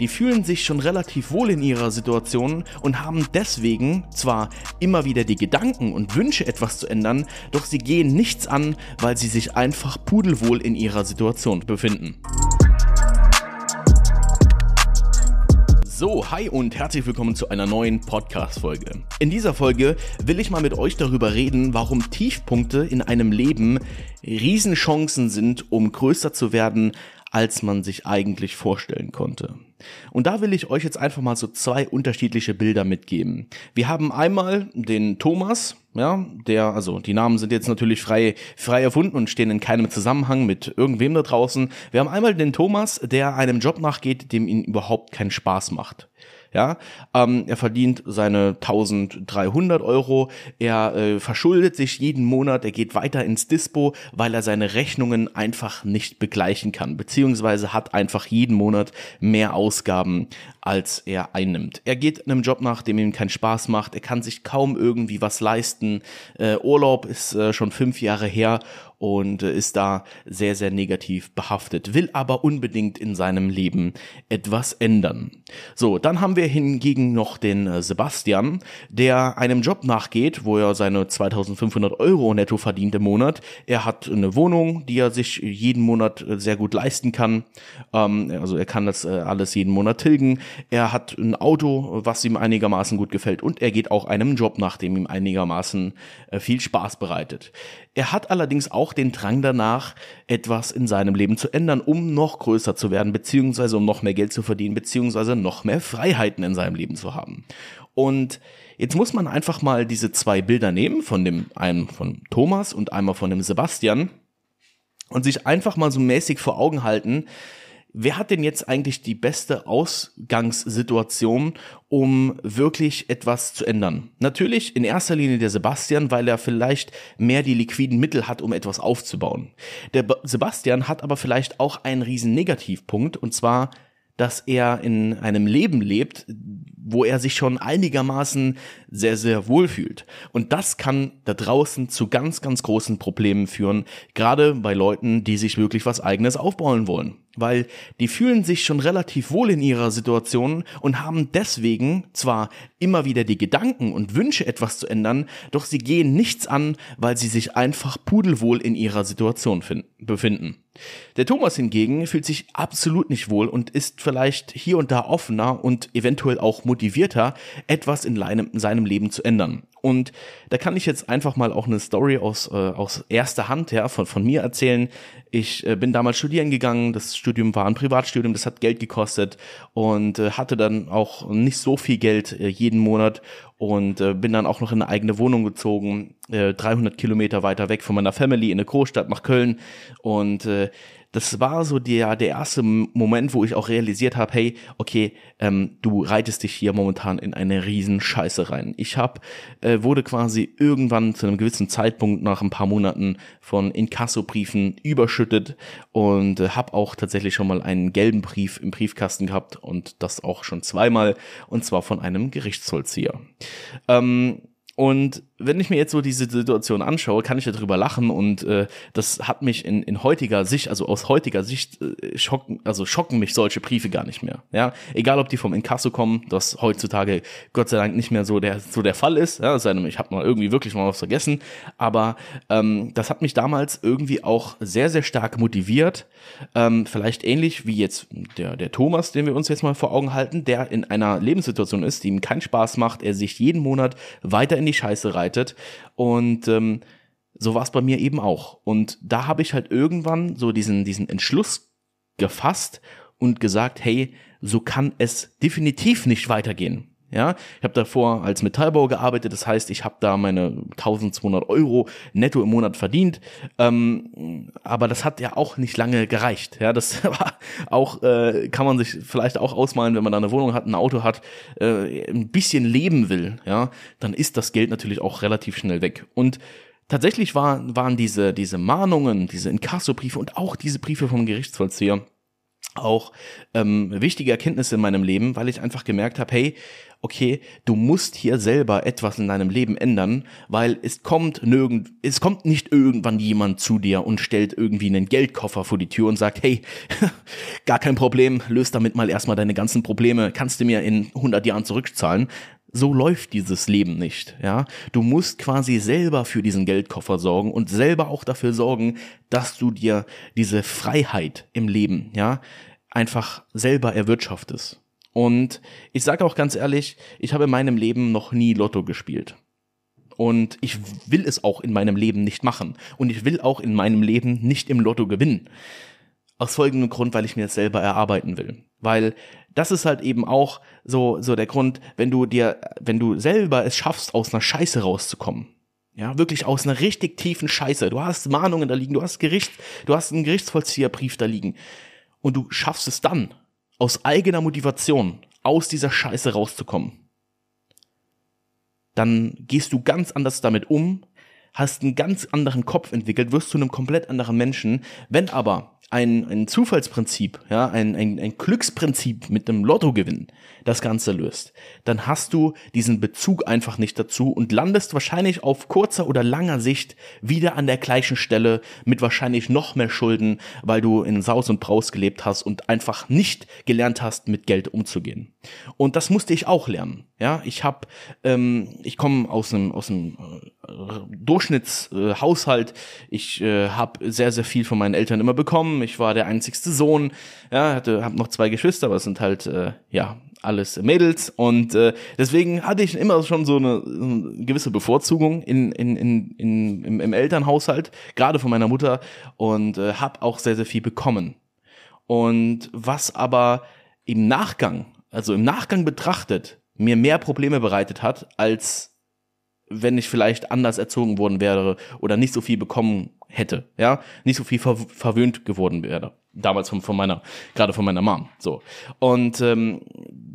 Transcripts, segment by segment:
Die fühlen sich schon relativ wohl in ihrer Situation und haben deswegen zwar immer wieder die Gedanken und Wünsche etwas zu ändern, doch sie gehen nichts an, weil sie sich einfach pudelwohl in ihrer Situation befinden. So, hi und herzlich willkommen zu einer neuen Podcast-Folge. In dieser Folge will ich mal mit euch darüber reden, warum Tiefpunkte in einem Leben Riesenchancen sind, um größer zu werden, als man sich eigentlich vorstellen konnte. Und da will ich euch jetzt einfach mal so zwei unterschiedliche Bilder mitgeben. Wir haben einmal den Thomas, ja, der, also die Namen sind jetzt natürlich frei, frei erfunden und stehen in keinem Zusammenhang mit irgendwem da draußen. Wir haben einmal den Thomas, der einem Job nachgeht, dem ihn überhaupt keinen Spaß macht. Ja, ähm, er verdient seine 1300 Euro, er äh, verschuldet sich jeden Monat, er geht weiter ins Dispo, weil er seine Rechnungen einfach nicht begleichen kann, beziehungsweise hat einfach jeden Monat mehr Ausgaben, als er einnimmt. Er geht einem Job nach, dem ihm keinen Spaß macht, er kann sich kaum irgendwie was leisten, äh, Urlaub ist äh, schon fünf Jahre her und äh, ist da sehr, sehr negativ behaftet, will aber unbedingt in seinem Leben etwas ändern. So, dann haben wir hingegen noch den äh, Sebastian, der einem Job nachgeht, wo er seine 2500 Euro netto verdient im Monat. Er hat eine Wohnung, die er sich jeden Monat äh, sehr gut leisten kann. Ähm, also er kann das alles jeden Monat tilgen. Er hat ein Auto, was ihm einigermaßen gut gefällt und er geht auch einem Job nach, dem ihm einigermaßen viel Spaß bereitet. Er hat allerdings auch den Drang danach, etwas in seinem Leben zu ändern, um noch größer zu werden, beziehungsweise um noch mehr Geld zu verdienen, beziehungsweise noch mehr Freiheiten in seinem Leben zu haben. Und jetzt muss man einfach mal diese zwei Bilder nehmen, von dem einen von Thomas und einmal von dem Sebastian, und sich einfach mal so mäßig vor Augen halten, wer hat denn jetzt eigentlich die beste Ausgangssituation, um wirklich etwas zu ändern? Natürlich in erster Linie der Sebastian, weil er vielleicht mehr die liquiden Mittel hat, um etwas aufzubauen. Der Sebastian hat aber vielleicht auch einen riesen Negativpunkt, und zwar dass er in einem Leben lebt, wo er sich schon einigermaßen sehr, sehr wohl fühlt. Und das kann da draußen zu ganz, ganz großen Problemen führen, gerade bei Leuten, die sich wirklich was eigenes aufbauen wollen weil die fühlen sich schon relativ wohl in ihrer Situation und haben deswegen zwar immer wieder die Gedanken und Wünsche etwas zu ändern, doch sie gehen nichts an, weil sie sich einfach pudelwohl in ihrer Situation befinden. Der Thomas hingegen fühlt sich absolut nicht wohl und ist vielleicht hier und da offener und eventuell auch motivierter, etwas in seinem Leben zu ändern. Und da kann ich jetzt einfach mal auch eine Story aus, äh, aus erster Hand ja, von, von mir erzählen. Ich äh, bin damals studieren gegangen, das Studium war ein Privatstudium, das hat Geld gekostet und äh, hatte dann auch nicht so viel Geld äh, jeden Monat und äh, bin dann auch noch in eine eigene Wohnung gezogen, äh, 300 Kilometer weiter weg von meiner Family in eine Großstadt nach Köln und äh, das war so der, der erste Moment, wo ich auch realisiert habe, hey, okay, ähm, du reitest dich hier momentan in eine riesen Scheiße rein. Ich hab, äh, wurde quasi irgendwann zu einem gewissen Zeitpunkt nach ein paar Monaten von Inkassobriefen überschüttet und äh, habe auch tatsächlich schon mal einen gelben Brief im Briefkasten gehabt und das auch schon zweimal und zwar von einem Gerichtsvollzieher. Ähm, und wenn ich mir jetzt so diese Situation anschaue, kann ich darüber lachen und äh, das hat mich in, in heutiger Sicht, also aus heutiger Sicht äh, schocken, also schocken mich solche Briefe gar nicht mehr. Ja, egal ob die vom Inkasso kommen, das heutzutage Gott sei Dank nicht mehr so der so der Fall ist. Ja, sei denn, ich habe mal irgendwie wirklich mal was vergessen, aber ähm, das hat mich damals irgendwie auch sehr sehr stark motiviert. Ähm, vielleicht ähnlich wie jetzt der der Thomas, den wir uns jetzt mal vor Augen halten, der in einer Lebenssituation ist, die ihm keinen Spaß macht, er sich jeden Monat weiter in die Scheiße reitet. Und ähm, so war es bei mir eben auch. Und da habe ich halt irgendwann so diesen, diesen Entschluss gefasst und gesagt, hey, so kann es definitiv nicht weitergehen. Ja, ich habe davor als Metallbauer gearbeitet, das heißt, ich habe da meine 1200 Euro netto im Monat verdient, ähm, aber das hat ja auch nicht lange gereicht. Ja, das war auch äh, kann man sich vielleicht auch ausmalen, wenn man da eine Wohnung hat, ein Auto hat, äh, ein bisschen leben will, ja, dann ist das Geld natürlich auch relativ schnell weg. Und tatsächlich war, waren diese diese Mahnungen, diese Inkassobriefe und auch diese Briefe vom Gerichtsvollzieher auch ähm, wichtige Erkenntnisse in meinem Leben, weil ich einfach gemerkt habe, hey, okay, du musst hier selber etwas in deinem Leben ändern, weil es kommt nirgend, es kommt nicht irgendwann jemand zu dir und stellt irgendwie einen Geldkoffer vor die Tür und sagt, hey, gar kein Problem, löst damit mal erstmal deine ganzen Probleme, kannst du mir in 100 Jahren zurückzahlen. So läuft dieses Leben nicht, ja. Du musst quasi selber für diesen Geldkoffer sorgen und selber auch dafür sorgen, dass du dir diese Freiheit im Leben, ja, einfach selber erwirtschaftest. Und ich sage auch ganz ehrlich, ich habe in meinem Leben noch nie Lotto gespielt. Und ich will es auch in meinem Leben nicht machen. Und ich will auch in meinem Leben nicht im Lotto gewinnen. Aus folgendem Grund, weil ich mir das selber erarbeiten will. Weil das ist halt eben auch so, so der Grund, wenn du dir, wenn du selber es schaffst, aus einer Scheiße rauszukommen. Ja, wirklich aus einer richtig tiefen Scheiße. Du hast Mahnungen da liegen, du hast Gericht, du hast einen Gerichtsvollzieherbrief da liegen. Und du schaffst es dann, aus eigener Motivation, aus dieser Scheiße rauszukommen. Dann gehst du ganz anders damit um, hast einen ganz anderen Kopf entwickelt, wirst zu einem komplett anderen Menschen. Wenn aber ein, ein Zufallsprinzip, ja, ein, ein, ein Glücksprinzip mit einem Lottogewinn das Ganze löst, dann hast du diesen Bezug einfach nicht dazu und landest wahrscheinlich auf kurzer oder langer Sicht wieder an der gleichen Stelle mit wahrscheinlich noch mehr Schulden, weil du in Saus und Braus gelebt hast und einfach nicht gelernt hast, mit Geld umzugehen. Und das musste ich auch lernen. Ja, ich habe, ähm, ich komme aus einem aus einem äh, Durchschnittshaushalt. Äh, ich äh, habe sehr sehr viel von meinen Eltern immer bekommen. Ich war der einzigste Sohn. Ja, hatte habe noch zwei Geschwister, aber es sind halt äh, ja alles Mädels und äh, deswegen hatte ich immer schon so eine, eine gewisse Bevorzugung in, in, in, in, im, im Elternhaushalt, gerade von meiner Mutter und äh, habe auch sehr, sehr viel bekommen. Und was aber im Nachgang, also im Nachgang betrachtet, mir mehr Probleme bereitet hat, als wenn ich vielleicht anders erzogen worden wäre oder nicht so viel bekommen hätte, ja, nicht so viel ver verwöhnt geworden wäre. Damals von, von meiner, gerade von meiner Mom. So. Und ähm,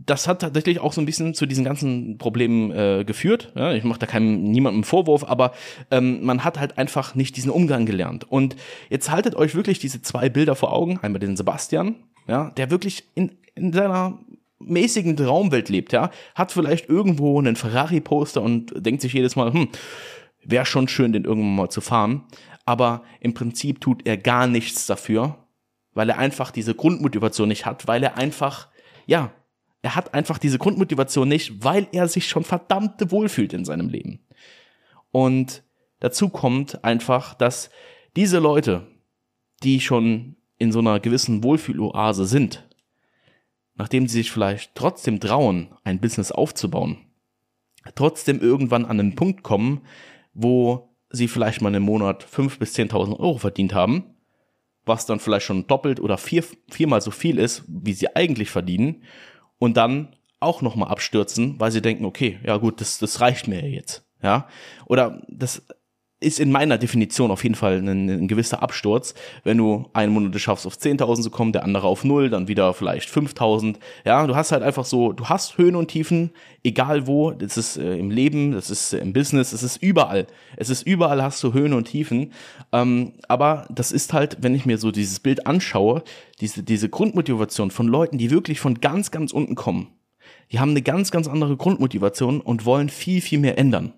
das hat tatsächlich auch so ein bisschen zu diesen ganzen Problemen äh, geführt. Ja, ich mache da keinem niemandem Vorwurf, aber ähm, man hat halt einfach nicht diesen Umgang gelernt. Und jetzt haltet euch wirklich diese zwei Bilder vor Augen. Einmal den Sebastian, ja, der wirklich in, in seiner mäßigen Traumwelt lebt, ja, hat vielleicht irgendwo einen Ferrari-Poster und denkt sich jedes Mal, hm, wäre schon schön, den irgendwann mal zu fahren. Aber im Prinzip tut er gar nichts dafür, weil er einfach diese Grundmotivation nicht hat, weil er einfach, ja, er hat einfach diese Grundmotivation nicht, weil er sich schon verdammte wohlfühlt in seinem Leben. Und dazu kommt einfach, dass diese Leute, die schon in so einer gewissen Wohlfühloase sind, nachdem sie sich vielleicht trotzdem trauen, ein Business aufzubauen, trotzdem irgendwann an einen Punkt kommen, wo sie vielleicht mal im Monat fünf bis zehntausend Euro verdient haben, was dann vielleicht schon doppelt oder vier, viermal so viel ist, wie sie eigentlich verdienen, und dann auch nochmal abstürzen, weil sie denken, okay, ja gut, das, das reicht mir jetzt. Ja. Oder das ist in meiner Definition auf jeden Fall ein, ein gewisser Absturz. Wenn du einen Monat schaffst, auf 10.000 zu kommen, der andere auf null, dann wieder vielleicht 5.000. Ja, du hast halt einfach so, du hast Höhen und Tiefen, egal wo. Das ist äh, im Leben, das ist äh, im Business, es ist überall. Es ist überall hast du Höhen und Tiefen. Ähm, aber das ist halt, wenn ich mir so dieses Bild anschaue, diese, diese Grundmotivation von Leuten, die wirklich von ganz, ganz unten kommen. Die haben eine ganz, ganz andere Grundmotivation und wollen viel, viel mehr ändern.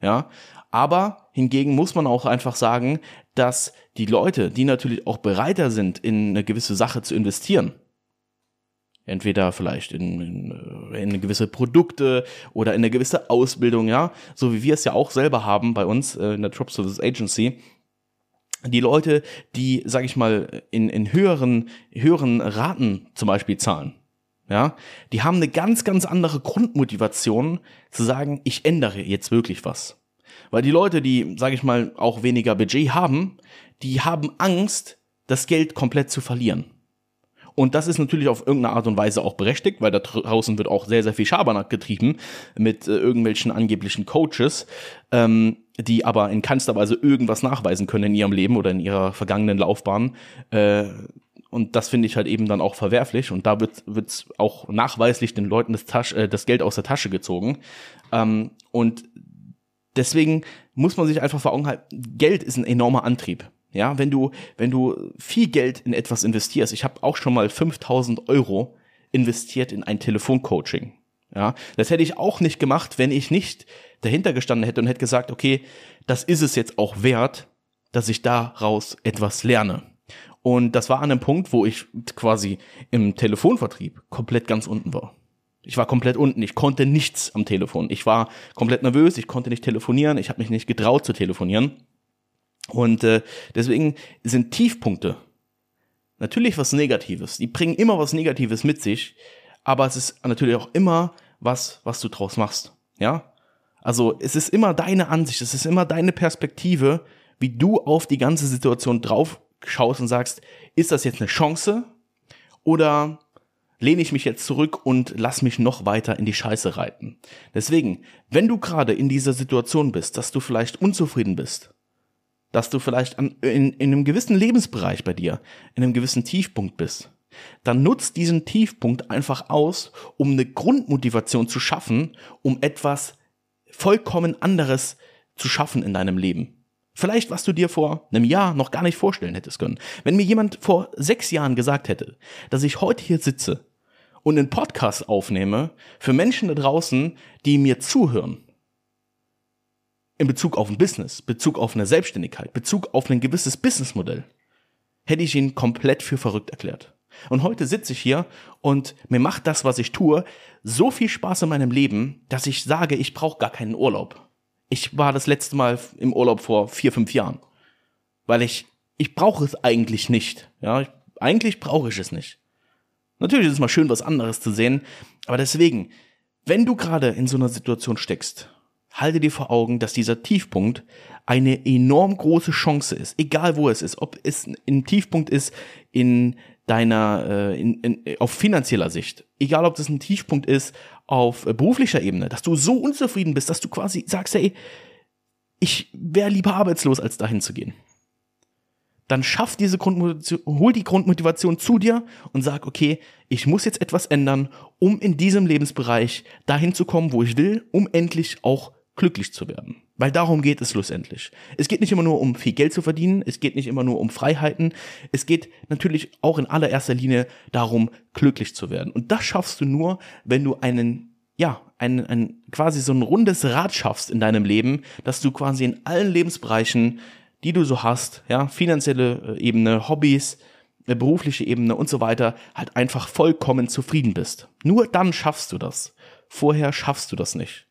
Ja, aber hingegen muss man auch einfach sagen, dass die Leute, die natürlich auch bereiter sind, in eine gewisse Sache zu investieren, entweder vielleicht in, in, in gewisse Produkte oder in eine gewisse Ausbildung, ja, so wie wir es ja auch selber haben bei uns äh, in der Drop Service Agency, die Leute, die, sag ich mal, in, in höheren, höheren Raten zum Beispiel zahlen, ja, die haben eine ganz, ganz andere Grundmotivation zu sagen, ich ändere jetzt wirklich was. Weil die Leute, die, sage ich mal, auch weniger Budget haben, die haben Angst, das Geld komplett zu verlieren. Und das ist natürlich auf irgendeine Art und Weise auch berechtigt, weil da draußen wird auch sehr, sehr viel Schabernack getrieben mit äh, irgendwelchen angeblichen Coaches, ähm, die aber in keinster Weise irgendwas nachweisen können in ihrem Leben oder in ihrer vergangenen Laufbahn. Äh, und das finde ich halt eben dann auch verwerflich. Und da wird wird's auch nachweislich den Leuten das, Tasch, äh, das Geld aus der Tasche gezogen. Ähm, und deswegen muss man sich einfach vor Augen halten, Geld ist ein enormer Antrieb. Ja, wenn du, wenn du viel Geld in etwas investierst, ich habe auch schon mal 5000 Euro investiert in ein Telefoncoaching. Ja, das hätte ich auch nicht gemacht, wenn ich nicht dahinter gestanden hätte und hätte gesagt, okay, das ist es jetzt auch wert, dass ich daraus etwas lerne. Und das war an einem Punkt, wo ich quasi im Telefonvertrieb komplett ganz unten war. Ich war komplett unten, ich konnte nichts am Telefon. Ich war komplett nervös, ich konnte nicht telefonieren, ich habe mich nicht getraut zu telefonieren. Und äh, deswegen sind Tiefpunkte natürlich was Negatives. Die bringen immer was Negatives mit sich, aber es ist natürlich auch immer was, was du draus machst. Ja? Also es ist immer deine Ansicht, es ist immer deine Perspektive, wie du auf die ganze Situation drauf schaust und sagst, ist das jetzt eine Chance oder lehne ich mich jetzt zurück und lass mich noch weiter in die Scheiße reiten. Deswegen, wenn du gerade in dieser Situation bist, dass du vielleicht unzufrieden bist, dass du vielleicht an, in, in einem gewissen Lebensbereich bei dir, in einem gewissen Tiefpunkt bist, dann nutzt diesen Tiefpunkt einfach aus, um eine Grundmotivation zu schaffen, um etwas vollkommen anderes zu schaffen in deinem Leben. Vielleicht, was du dir vor einem Jahr noch gar nicht vorstellen hättest können. Wenn mir jemand vor sechs Jahren gesagt hätte, dass ich heute hier sitze und einen Podcast aufnehme für Menschen da draußen, die mir zuhören, in Bezug auf ein Business, Bezug auf eine Selbstständigkeit, Bezug auf ein gewisses Businessmodell, hätte ich ihn komplett für verrückt erklärt. Und heute sitze ich hier und mir macht das, was ich tue, so viel Spaß in meinem Leben, dass ich sage, ich brauche gar keinen Urlaub. Ich war das letzte Mal im Urlaub vor vier, fünf Jahren. Weil ich, ich brauche es eigentlich nicht. Ja, ich, eigentlich brauche ich es nicht. Natürlich ist es mal schön, was anderes zu sehen. Aber deswegen, wenn du gerade in so einer Situation steckst, halte dir vor Augen, dass dieser Tiefpunkt eine enorm große Chance ist, egal wo es ist, ob es ein Tiefpunkt ist in deiner, äh, in, in, auf finanzieller Sicht, egal ob das ein Tiefpunkt ist auf beruflicher Ebene, dass du so unzufrieden bist, dass du quasi sagst, hey, ich wäre lieber arbeitslos, als dahin zu gehen. Dann schaff diese Grundmotivation, hol die Grundmotivation zu dir und sag, okay, ich muss jetzt etwas ändern, um in diesem Lebensbereich dahin zu kommen, wo ich will, um endlich auch glücklich zu werden. Weil darum geht es schlussendlich. Es geht nicht immer nur um viel Geld zu verdienen, es geht nicht immer nur um Freiheiten, es geht natürlich auch in allererster Linie darum, glücklich zu werden. Und das schaffst du nur, wenn du einen, ja, ein, ein quasi so ein rundes Rad schaffst in deinem Leben, dass du quasi in allen Lebensbereichen, die du so hast, ja, finanzielle äh, Ebene, Hobbys, äh, berufliche Ebene und so weiter, halt einfach vollkommen zufrieden bist. Nur dann schaffst du das. Vorher schaffst du das nicht.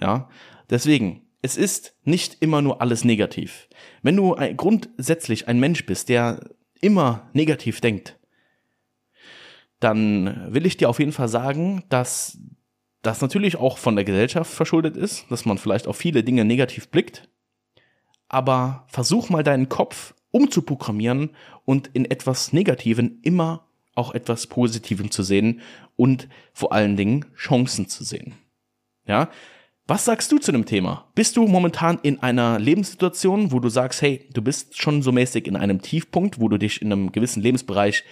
Ja, Deswegen, es ist nicht immer nur alles negativ. Wenn du ein, grundsätzlich ein Mensch bist, der immer negativ denkt, dann will ich dir auf jeden Fall sagen, dass das natürlich auch von der Gesellschaft verschuldet ist, dass man vielleicht auf viele Dinge negativ blickt. Aber versuch mal deinen Kopf umzuprogrammieren und in etwas Negativen immer auch etwas Positivem zu sehen und vor allen Dingen Chancen zu sehen. Ja, was sagst du zu dem Thema? Bist du momentan in einer Lebenssituation, wo du sagst, hey, du bist schon so mäßig in einem Tiefpunkt, wo du dich in einem gewissen Lebensbereich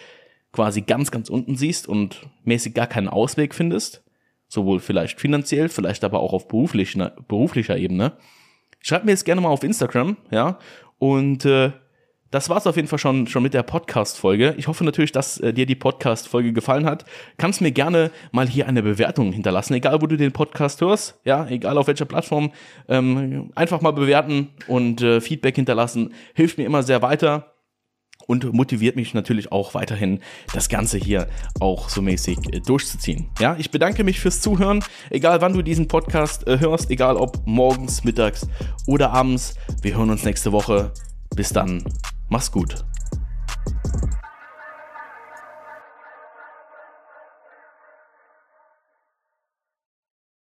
quasi ganz, ganz unten siehst und mäßig gar keinen Ausweg findest? Sowohl vielleicht finanziell, vielleicht aber auch auf beruflicher, beruflicher Ebene. Schreib mir jetzt gerne mal auf Instagram, ja, und äh, das war's auf jeden Fall schon, schon mit der Podcast-Folge. Ich hoffe natürlich, dass äh, dir die Podcast-Folge gefallen hat. Kannst mir gerne mal hier eine Bewertung hinterlassen, egal wo du den Podcast hörst, ja, egal auf welcher Plattform. Ähm, einfach mal bewerten und äh, Feedback hinterlassen. Hilft mir immer sehr weiter und motiviert mich natürlich auch weiterhin, das Ganze hier auch so mäßig äh, durchzuziehen. Ja, ich bedanke mich fürs Zuhören, egal wann du diesen Podcast äh, hörst, egal ob morgens, mittags oder abends. Wir hören uns nächste Woche. Bis dann, mach's gut.